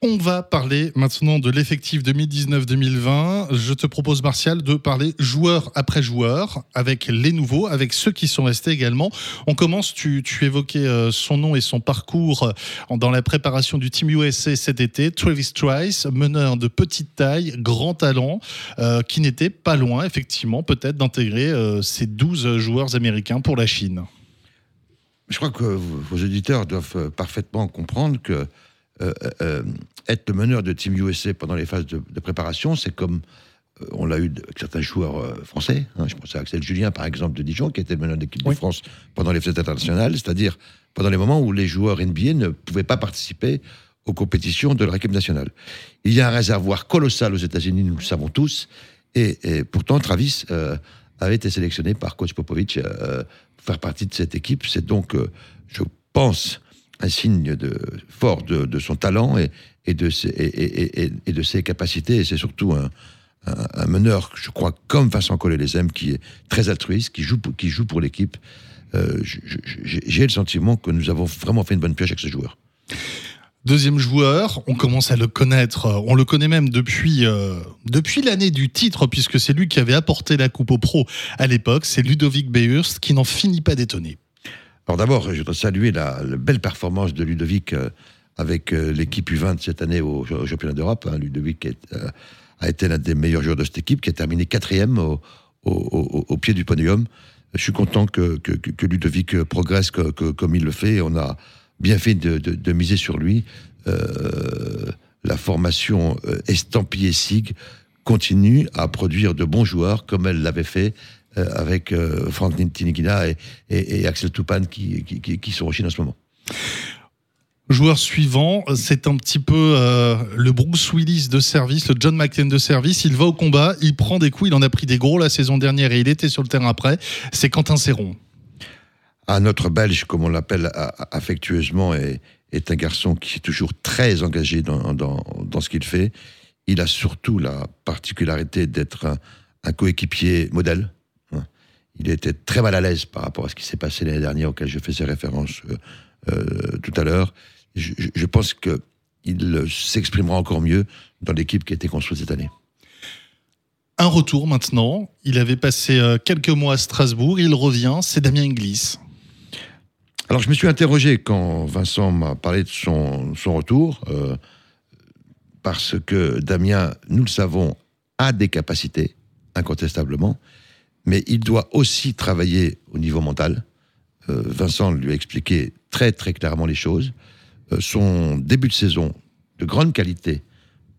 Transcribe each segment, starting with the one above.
On va parler maintenant de l'effectif 2019-2020. Je te propose, Martial, de parler joueur après joueur, avec les nouveaux, avec ceux qui sont restés également. On commence, tu, évoquais euh, son nom et son parcours euh, dans la préparation du Team USA cet été. Travis Trice, meneur de petite taille, grand talent, euh, qui n'était pas loin, effectivement, peut-être d'intégrer ces 12 joueurs américains pour la Chine. Je crois que vos auditeurs doivent parfaitement comprendre que être le meneur de Team USA pendant les phases de, préparation, c'est comme euh, on l'a eu avec certains joueurs français. Hein. je pense à Axel Julien, par exemple, de Dijon, qui était le meneur d'équipe de France pendant les fêtes internationales, c'est-à-dire pendant les moments où les joueurs NBA ne pouvaient pas participer aux compétitions de leur équipe nationale. Il y a un réservoir colossal aux États-Unis, nous le savons tous, et, pourtant Travis avait été sélectionné par coach Popovich pour faire partie de cette équipe. C'est donc, je pense, un signe de, fort de, son talent et, de, ses, capacités. Et c'est surtout un, meneur, je crois, comme Vincent Collet-les qui est très altruiste, qui joue pour, l'équipe. Euh, j'ai le sentiment que nous avons vraiment fait une bonne pioche avec ce joueur. Deuxième joueur, on commence à le connaître, on le connaît même depuis, euh, l'année du titre, puisque c'est lui qui avait apporté la Coupe au Pro à l'époque, c'est Ludovic Beurst, qui n'en finit pas d'étonner. Alors d'abord, je voudrais saluer la, belle performance de Ludovic euh, avec euh, l'équipe U20 cette année au, championnat d'Europe. Hein. Ludovic euh, a été l'un des meilleurs joueurs de cette équipe, qui a terminé quatrième au, pied du podium. Je suis content que, que, Ludovic progresse comme il le fait. On a bien fait de, miser sur lui. la formation estampillée SIG continue à produire de bons joueurs comme elle l'avait fait euh, avec euh, Frank Tinigina et, Axel Tupan qui, qui, sont en Chine en ce moment. Joueur suivant, c'est un petit peu euh, le Bruce Willis de service, le John McClane de service. Il va au combat, il prend des coups, il en a pris des gros la saison dernière et il était sur le terrain après. C'est Quentin Serron. Un notre Belge, comme on l'appelle affectueusement, est, est, un garçon qui est toujours très engagé dans, dans, dans ce qu'il fait. Il a surtout la particularité d'être un, un coéquipier modèle il était très mal à l'aise par rapport à ce qui s'est passé l'année dernière, auquel je faisais référence euh, euh, tout à l'heure. Je, pense qu'il s'exprimera encore mieux dans l'équipe qui a été construite cette année. Un retour maintenant. Il avait passé euh, quelques mois à Strasbourg. Il revient. C'est Damien Inglis. Alors, je me suis interrogé quand Vincent m'a parlé de son, son retour, parce que Damien, nous le savons, a des capacités, incontestablement mais il doit aussi travailler au niveau mental. Euh, Vincent lui a expliqué très très clairement les choses. Euh, son début de saison de grande qualité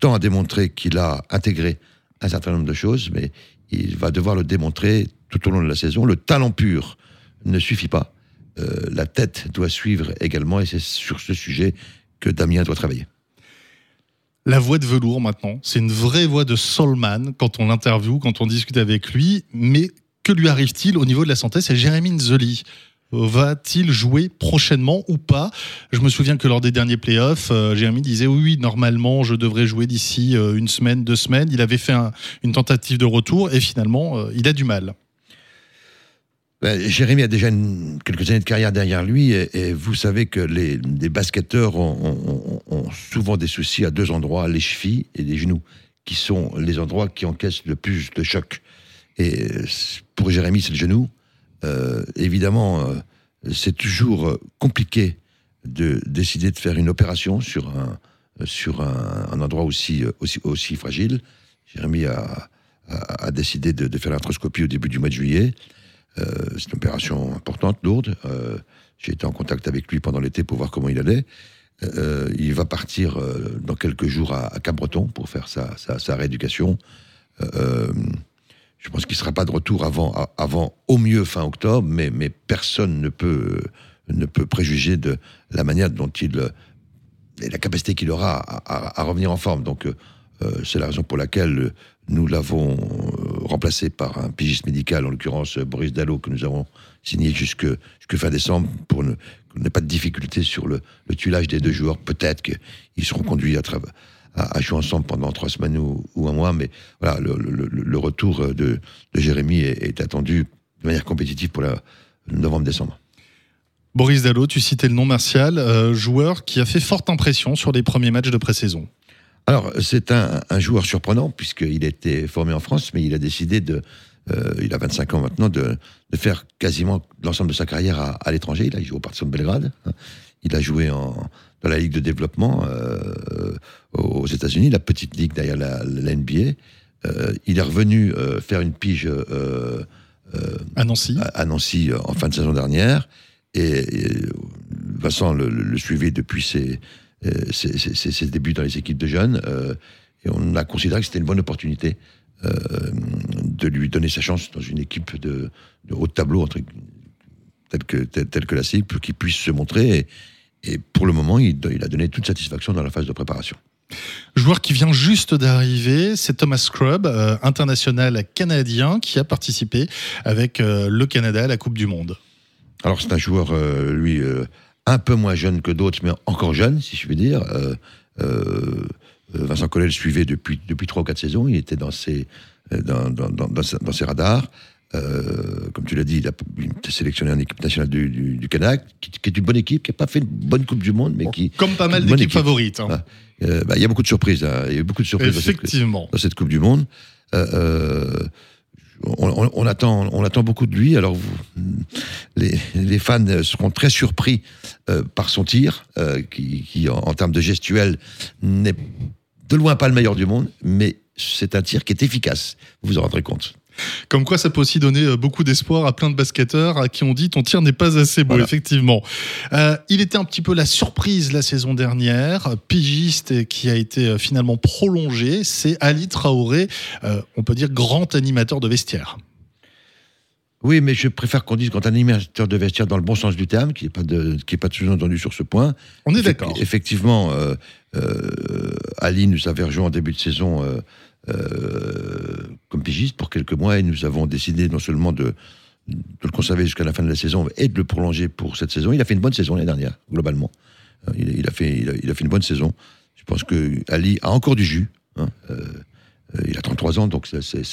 tend à démontrer qu'il a intégré un certain nombre de choses, mais il va devoir le démontrer tout au long de la saison. Le talent pur ne suffit pas. Euh, la tête doit suivre également, et c'est sur ce sujet que Damien doit travailler. La voix de velours maintenant, c'est une vraie voix de soulman quand on l'interviewe, quand on discute avec lui. Mais que lui arrive-t-il au niveau de la santé? C'est Jérémy Nzoli. Va-t-il jouer prochainement ou pas? Je me souviens que lors des derniers playoffs, euh, Jérémy disait oui, normalement, je devrais jouer d'ici euh, une semaine, deux semaines. Il avait fait une tentative de retour et finalement, euh, il a du mal. Ben, Jérémy a déjà quelques années de carrière derrière lui et, vous savez que les, basketteurs ont, souvent des soucis à deux endroits, les chevilles et les genoux, qui sont les endroits qui encaissent le plus de chocs. Et pour Jérémy, c'est le genou. Euh, évidemment, euh, c'est toujours compliqué de décider de faire une opération sur un, endroit aussi fragile. Jérémy a, décidé de, de faire l'arthroscopie au début du mois de juillet. Euh, c'est une opération importante, lourde. Euh, j'ai été en contact avec lui pendant l'été pour voir comment il allait. Euh, il va partir dans quelques jours à, Cap-Breton pour faire sa, sa, rééducation. je pense qu'il ne sera pas de retour avant, avant au mieux fin octobre, mais, mais personne ne peut, ne peut préjuger de la manière dont il. et la capacité qu'il aura à, à, revenir en forme. Donc, c'est la raison pour laquelle nous l'avons remplacé par un pigiste médical, en l'occurrence Boris Dallot, que nous avons signé jusque, fin décembre pour ne, n'ait pas de difficulté sur le, le tuilage des deux joueurs. Peut-être qu'ils seront conduits à, jouer ensemble pendant trois semaines ou, un mois, mais voilà, le, retour de, de Jérémy est, attendu de manière compétitive pour la novembre-décembre. Boris Dallot, tu citais le nom Martial, euh, joueur qui a fait forte impression sur les premiers matchs de pré-saison. Alors, c'est un, joueur surprenant, puisqu'il était formé en France, mais il a décidé de. Euh, il a 25 ans maintenant, de, faire quasiment l'ensemble de sa carrière à, l'étranger. Il a joué au Partizan de Belgrade. Hein. Il a joué en, dans la Ligue de développement euh, aux États-Unis, la petite ligue derrière la, NBA. il est revenu faire une pige à Nancy. à Nancy en fin de saison dernière. Et, Vincent le, suivait depuis ses, euh, ses, ses, débuts dans les équipes de jeunes. Euh, et on a considéré que c'était une bonne opportunité euh, de lui donner sa chance dans une équipe de, de haut tableau, entre, telle, que, telle, que la CIP, pour qu'il puisse se montrer. Et, pour le moment, il, il, a donné toute satisfaction dans la phase de préparation. Joueur qui vient juste d'arriver, c'est Thomas Scrub, international canadien, qui a participé avec le Canada à la Coupe du Monde. Alors c'est un joueur, euh, lui, un peu moins jeune que d'autres, mais encore jeune, si je puis dire. Euh, Vincent Collet le suivait depuis, depuis 3 ou 4 saisons, il était dans ses, dans, dans, dans, ses radars. comme tu l'as dit, il a été sélectionné en équipe nationale du, du, Canada, qui, est une bonne équipe, qui n'a pas fait une bonne Coupe du Monde, mais qui. Comme pas mal d'équipes favorites. Hein. Bah, il y a beaucoup de surprises. Hein. Il y a eu beaucoup de surprises Effectivement. Dans, cette, Coupe du Monde. On, attend, on attend beaucoup de lui. Alors, vous, les, fans seront très surpris euh, par son tir, euh, qui, en, termes de gestuel, n'est de loin pas le meilleur du monde, mais c'est un tir qui est efficace. Vous vous en rendrez compte. Comme quoi, ça peut aussi donner euh, beaucoup d'espoir à plein de basketteurs à qui on dit ton tir n'est pas assez beau, effectivement. il était un petit peu la surprise la saison dernière, pigiste qui a été finalement prolongé. C'est Ali Traoré, on peut dire grand animateur de vestiaire. Oui, mais je préfère qu'on dise quand un animateur de vestiaire dans le bon sens du terme, qui n'est pas, de, qui est pas sous-entendu sur ce point. On est d'accord. Effectivement, euh, euh, Ali nous avait rejoint en début de saison euh, comme pigiste pour quelques mois et nous avons décidé non seulement de, de le conserver jusqu'à la fin de la saison et de le prolonger pour cette saison. Il a fait une bonne saison l'année dernière, globalement. Il, a fait, il, a, fait une bonne saison. Je pense que Ali a encore du jus. Hein. il a 33 ans, donc c'est,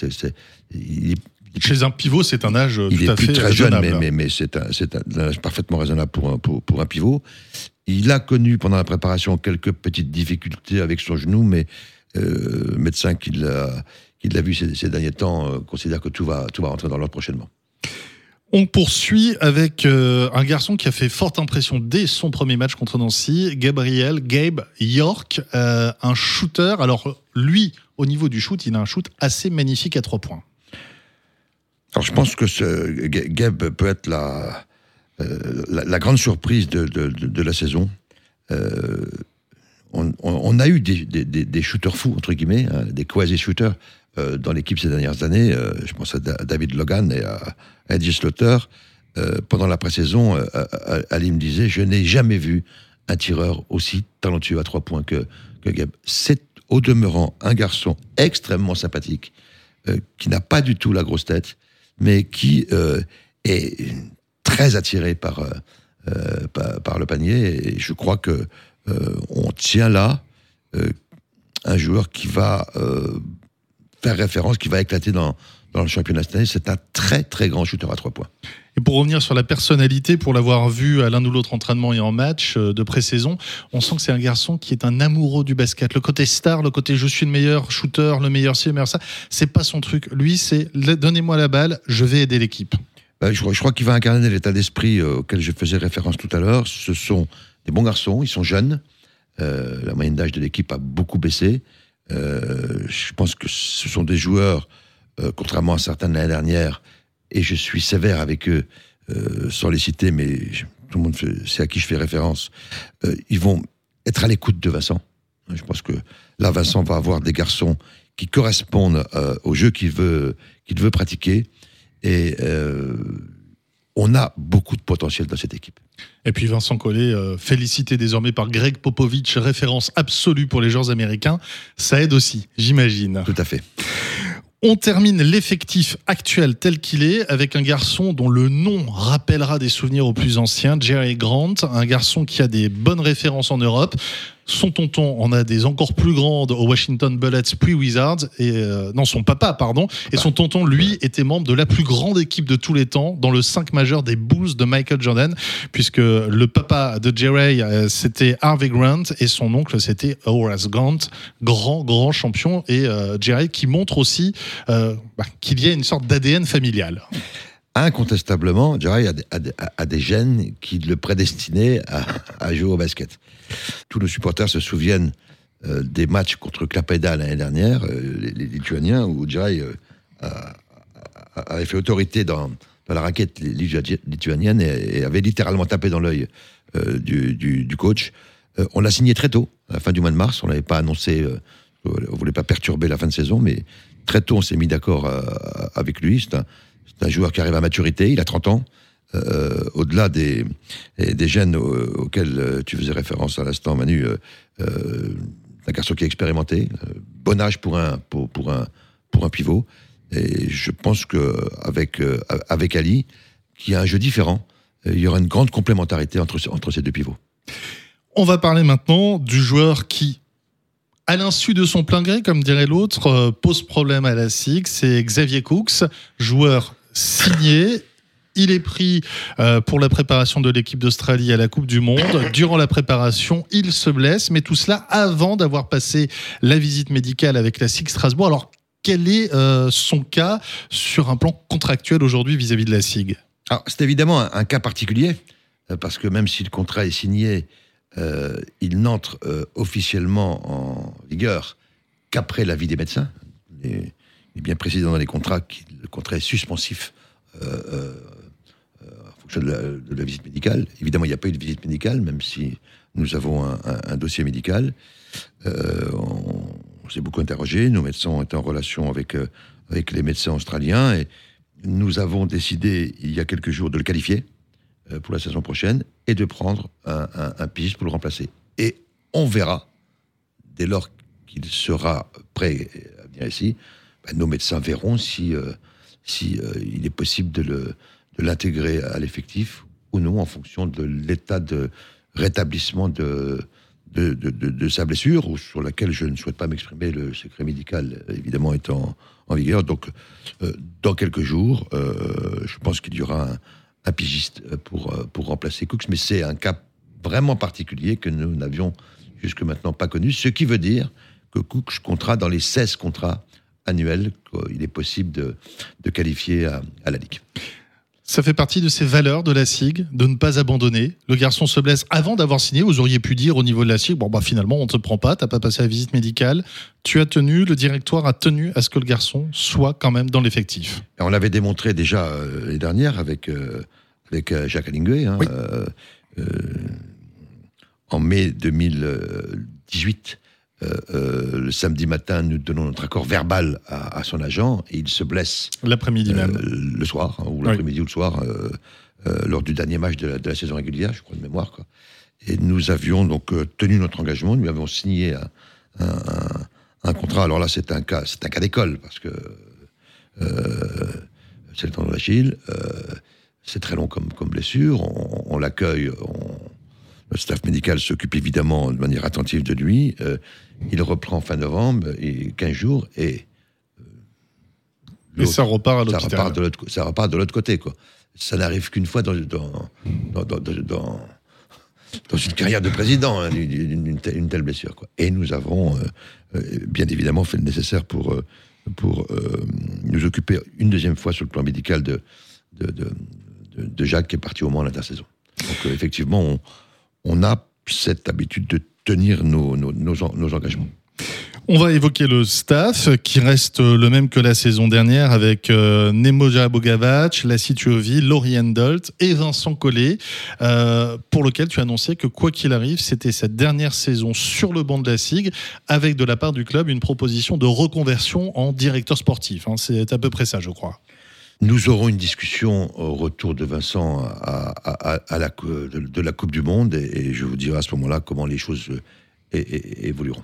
chez un pivot, c'est un âge il tout est à plus fait très jeune, mais, mais, c'est un, âge parfaitement raisonnable pour un, pour, un, pivot. Il a connu pendant la préparation quelques petites difficultés avec son genou, mais euh, médecin qui l'a, qui l'a vu ces, derniers temps euh, considère que tout va, tout va rentrer dans l'ordre prochainement. On poursuit avec euh, un garçon qui a fait forte impression dès son premier match contre Nancy, Gabriel Gabe York, un shooter. Alors lui, au niveau du shoot, il a un shoot assez magnifique à trois points. Alors je pense que ce Gab peut être la, la, grande surprise de, de, la saison. Euh, on, a eu des, shooters fous, entre guillemets, hein, des quasi-shooters euh, dans l'équipe ces dernières années. je pense à David Logan et à Eddie Slaughter. pendant la pré-saison, Ali me disait Je n'ai jamais vu un tireur aussi talentueux à trois points que, que. C'est au demeurant un garçon extrêmement sympathique, qui n'a pas du tout la grosse tête, mais qui euh, est très attiré par, euh, euh, par, le panier. Et je crois que on tient là un joueur qui va faire référence, qui va éclater dans, dans le championnat cette année. C'est un très très grand shooter à trois points. Et pour revenir sur la personnalité, pour l'avoir vu à l'un ou l'autre entraînement et en match de pré-saison, on sent que c'est un garçon qui est un amoureux du basket. Le côté star, le côté je suis le meilleur shooter, le meilleur ci, le meilleur ça, c'est pas son truc. Lui, c'est donnez-moi la balle, je vais aider l'équipe. Ben, je, crois qu'il va incarner l'état d'esprit euh, auquel je faisais référence tout à l'heure. Ce sont des bons garçons, ils sont jeunes. Euh, la moyenne d'âge de l'équipe a beaucoup baissé. Euh, je pense que ce sont des joueurs, contrairement à certains de l'année dernière, et je suis sévère avec eux, sans les citer, mais tout le monde sait à qui je fais référence. ils vont être à l'écoute de Vincent. Je pense que là, Vincent va avoir des garçons qui correspondent au jeu qu'il veut, qu'il veut pratiquer et euh, on a beaucoup de potentiel dans cette équipe. Et puis Vincent Collet, euh, félicité désormais par Greg Popovich, référence absolue pour les joueurs américains, ça aide aussi, j'imagine. Tout à fait. On termine l'effectif actuel tel qu'il est avec un garçon dont le nom rappellera des souvenirs aux plus anciens, Jerry Grant, un garçon qui a des bonnes références en Europe. Son tonton en a des encore plus grandes au Washington Bullets puis Wizards et euh, non son papa pardon. Et son tonton lui était membre de la plus grande équipe de tous les temps dans le 5 majeur des Bulls de Michael Jordan puisque le papa de Jerry euh, c'était Harvey Grant et son oncle c'était Horace Grant grand grand champion. Et euh, Jerry qui montre aussi bah, qu'il y a une sorte d'ADN familial incontestablement, Jerry a, des gènes qui le prédestinaient à, jouer au basket. Tous nos supporters se souviennent euh, des matchs contre Klaipeda l'année dernière, euh, les, Lituaniens, où Jerry euh, avait fait autorité dans, la raquette lituanienne et, avait littéralement tapé dans l'œil du, coach. on l'a signé très tôt, à la fin du mois de mars. On n'avait pas annoncé, on ne voulait pas perturber la fin de saison, mais très tôt on s'est mis d'accord avec lui. C'est un joueur qui arrive à maturité, il a 30 ans. Euh, au-delà des, des gènes auxquels euh, tu faisais référence à l'instant, Manu, euh, un garçon qui est expérimenté, bon âge pour un, pour, un, pour un pivot. Et je pense qu'avec avec Ali, qui a un jeu différent, il y aura une grande complémentarité entre, entre ces deux pivots. On va parler maintenant du joueur qui, à l'insu de son plein gré, comme dirait l'autre, pose problème à la SIG, c'est Xavier Cooks, joueur signé. Il est pris euh, pour la préparation de l'équipe d'Australie à la Coupe du Monde. Durant la préparation, il se blesse, mais tout cela avant d'avoir passé la visite médicale avec la SIG Strasbourg. Alors, quel est euh, son cas sur un plan contractuel aujourd'hui vis-à-vis de la SIG C'est évidemment un, cas particulier, euh, parce que même si le contrat est signé, il n'entre officiellement en vigueur qu'après l'avis des médecins. Est bien précisé dans les contrats que le contrat est suspensif euh, euh, en fonction de la, visite médicale. Évidemment, il n'y a pas eu de visite médicale, même si nous avons un, dossier médical. Euh, on, s'est beaucoup interrogé. Nos médecins ont été en relation avec, avec les médecins australiens et nous avons décidé, il y a quelques jours, de le qualifier pour la saison prochaine et de prendre un, piste pour le remplacer. Et on verra, dès lors qu'il sera prêt à venir ici, nos médecins verront si, euh, si euh, il est possible de l'intégrer à l'effectif ou non en fonction de l'état de rétablissement de, de, de, sa blessure, ou sur laquelle je ne souhaite pas m'exprimer, le secret médical évidemment étant en vigueur. Donc, euh, dans quelques jours, je pense qu'il y aura un, pigiste pour, pour remplacer Cooks, mais c'est un cas vraiment particulier que nous n'avions jusque maintenant pas connu, ce qui veut dire que Cooks comptera dans les 16 contrats annuel qu'il est possible de, qualifier à, la Ligue. Ça fait partie de ces valeurs de la SIG, de ne pas abandonner. Le garçon se blesse avant d'avoir signé. Vous auriez pu dire au niveau de la SIG, bon bah finalement on ne te prend pas, t'as pas passé la visite médicale. Tu as tenu, le directoire a tenu à ce que le garçon soit quand même dans l'effectif. On l'avait démontré déjà euh, l'année dernière avec, euh, avec euh, Jacques Allinguet. Hein, en mai 2018, euh, euh, le samedi matin, nous donnons notre accord verbal à, son agent et il se blesse. L'après-midi même. Euh, le soir, hein, ou l'après-midi ou le soir, lors du dernier match de la, saison régulière, je crois de mémoire. Quoi. Et nous avions donc tenu notre engagement, nous avions signé un, contrat. Alors là, c'est un cas, c'est un cas d'école parce que c'est le temps de l'Achille. c'est très long comme, comme blessure. On, on l'accueille. Le staff médical s'occupe évidemment de manière attentive de lui. Euh, il reprend fin novembre, et 15 jours, et. Euh, et ça repart à ça repart de l'autre, ça repart de l'autre côté, quoi. Ça n'arrive qu'une fois dans, dans, dans, dans, une carrière de président, hein, une, telle, blessure, quoi. Et nous avons, euh, bien évidemment, fait le nécessaire pour, pour nous occuper une deuxième fois sur le plan médical de, de, de, Jacques, qui est parti au moins à l'intersaison. Donc, effectivement, on on a cette habitude de tenir nos, engagements. On va évoquer le staff qui reste le même que la saison dernière avec euh, Nemoja Bogavac, Lassie Tuovi, Laurie Endolt et Vincent Collet, euh, pour lequel tu annonçais que quoi qu'il arrive, c'était cette dernière saison sur le banc de la SIG avec de la part du club une proposition de reconversion en directeur sportif. Hein. C'est à peu près ça, je crois. Nous aurons une discussion au retour de Vincent à, la, de, la Coupe du Monde et, je vous dirai à ce moment-là comment les choses évolueront.